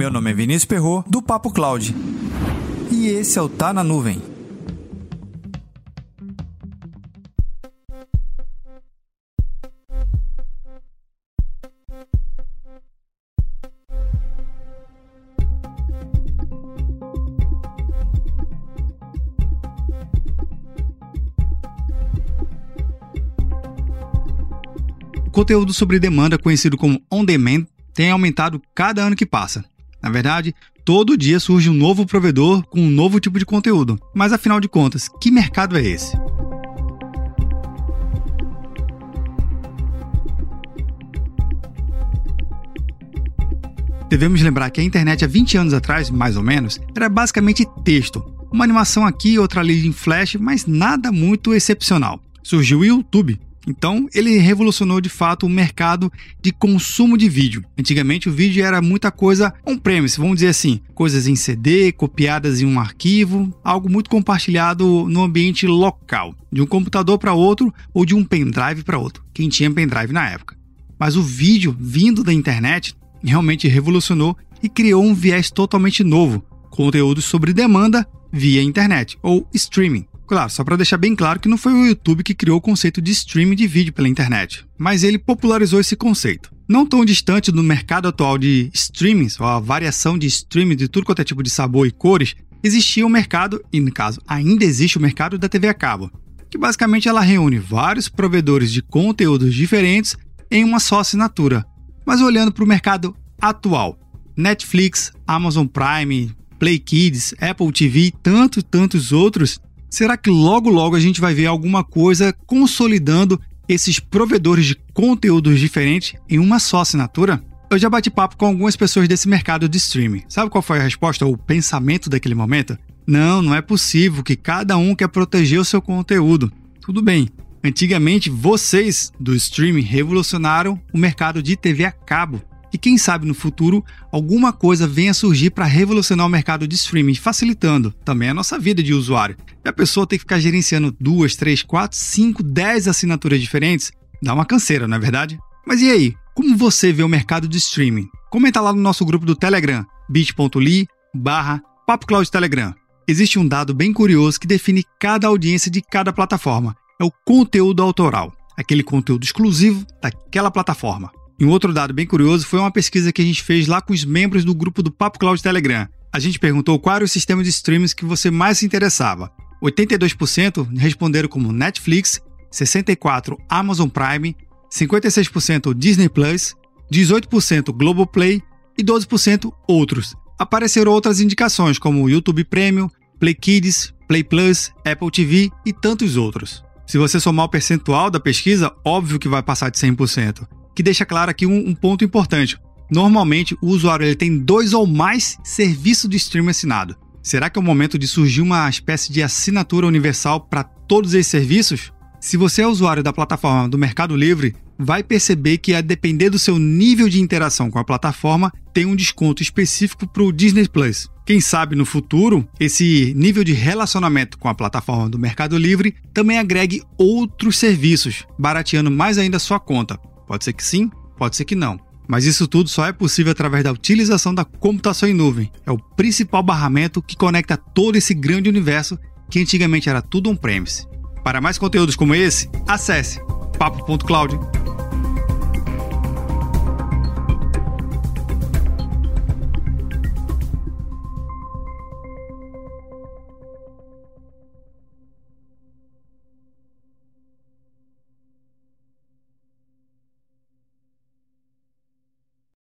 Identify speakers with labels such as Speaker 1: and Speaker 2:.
Speaker 1: Meu nome é Vinícius Perro do Papo Cloud. E esse é o Tá na Nuvem.
Speaker 2: O conteúdo sobre demanda, conhecido como on-demand, tem aumentado cada ano que passa. Na verdade, todo dia surge um novo provedor com um novo tipo de conteúdo. Mas afinal de contas, que mercado é esse? Devemos lembrar que a internet há 20 anos atrás, mais ou menos, era basicamente texto. Uma animação aqui, outra ali em flash, mas nada muito excepcional. Surgiu o YouTube, então, ele revolucionou de fato o mercado de consumo de vídeo. Antigamente, o vídeo era muita coisa on-premise, vamos dizer assim, coisas em CD, copiadas em um arquivo, algo muito compartilhado no ambiente local, de um computador para outro ou de um pendrive para outro, quem tinha pendrive na época. Mas o vídeo vindo da internet realmente revolucionou e criou um viés totalmente novo, conteúdo sobre demanda via internet ou streaming. Claro, só para deixar bem claro que não foi o YouTube que criou o conceito de streaming de vídeo pela internet, mas ele popularizou esse conceito. Não tão distante do mercado atual de streamings, ou a variação de streaming de tudo quanto é tipo de sabor e cores, existia o um mercado, e no caso ainda existe o mercado da TV a cabo, que basicamente ela reúne vários provedores de conteúdos diferentes em uma só assinatura. Mas olhando para o mercado atual, Netflix, Amazon Prime, Play Kids, Apple TV e tantos, tantos outros Será que logo logo a gente vai ver alguma coisa consolidando esses provedores de conteúdos diferentes em uma só assinatura? Eu já bati papo com algumas pessoas desse mercado de streaming. Sabe qual foi a resposta ou o pensamento daquele momento? Não, não é possível que cada um quer proteger o seu conteúdo. Tudo bem. Antigamente, vocês do streaming revolucionaram o mercado de TV a cabo. E quem sabe no futuro alguma coisa venha surgir para revolucionar o mercado de streaming, facilitando também a nossa vida de usuário. E a pessoa tem que ficar gerenciando duas, três, quatro, cinco, dez assinaturas diferentes, dá uma canseira, não é verdade? Mas e aí? Como você vê o mercado de streaming? Comenta lá no nosso grupo do Telegram, bit.ly barra Telegram. Existe um dado bem curioso que define cada audiência de cada plataforma. É o conteúdo autoral, aquele conteúdo exclusivo daquela plataforma. E um outro dado bem curioso foi uma pesquisa que a gente fez lá com os membros do grupo do Papo Cloud Telegram. A gente perguntou qual era o sistema de streams que você mais se interessava. 82% responderam como Netflix, 64% Amazon Prime, 56% Disney Plus, 18% Globoplay e 12% outros. Apareceram outras indicações como YouTube Premium, Play Kids, Play Plus, Apple TV e tantos outros. Se você somar o percentual da pesquisa, óbvio que vai passar de 100% que deixa claro aqui um, um ponto importante. Normalmente, o usuário ele tem dois ou mais serviços de streaming assinado. Será que é o momento de surgir uma espécie de assinatura universal para todos esses serviços? Se você é usuário da plataforma do Mercado Livre, vai perceber que, a depender do seu nível de interação com a plataforma, tem um desconto específico para o Disney Plus. Quem sabe no futuro, esse nível de relacionamento com a plataforma do Mercado Livre também agregue outros serviços, barateando mais ainda a sua conta. Pode ser que sim, pode ser que não. Mas isso tudo só é possível através da utilização da computação em nuvem. É o principal barramento que conecta todo esse grande universo que antigamente era tudo on-premise. Para mais conteúdos como esse, acesse papo.cloud.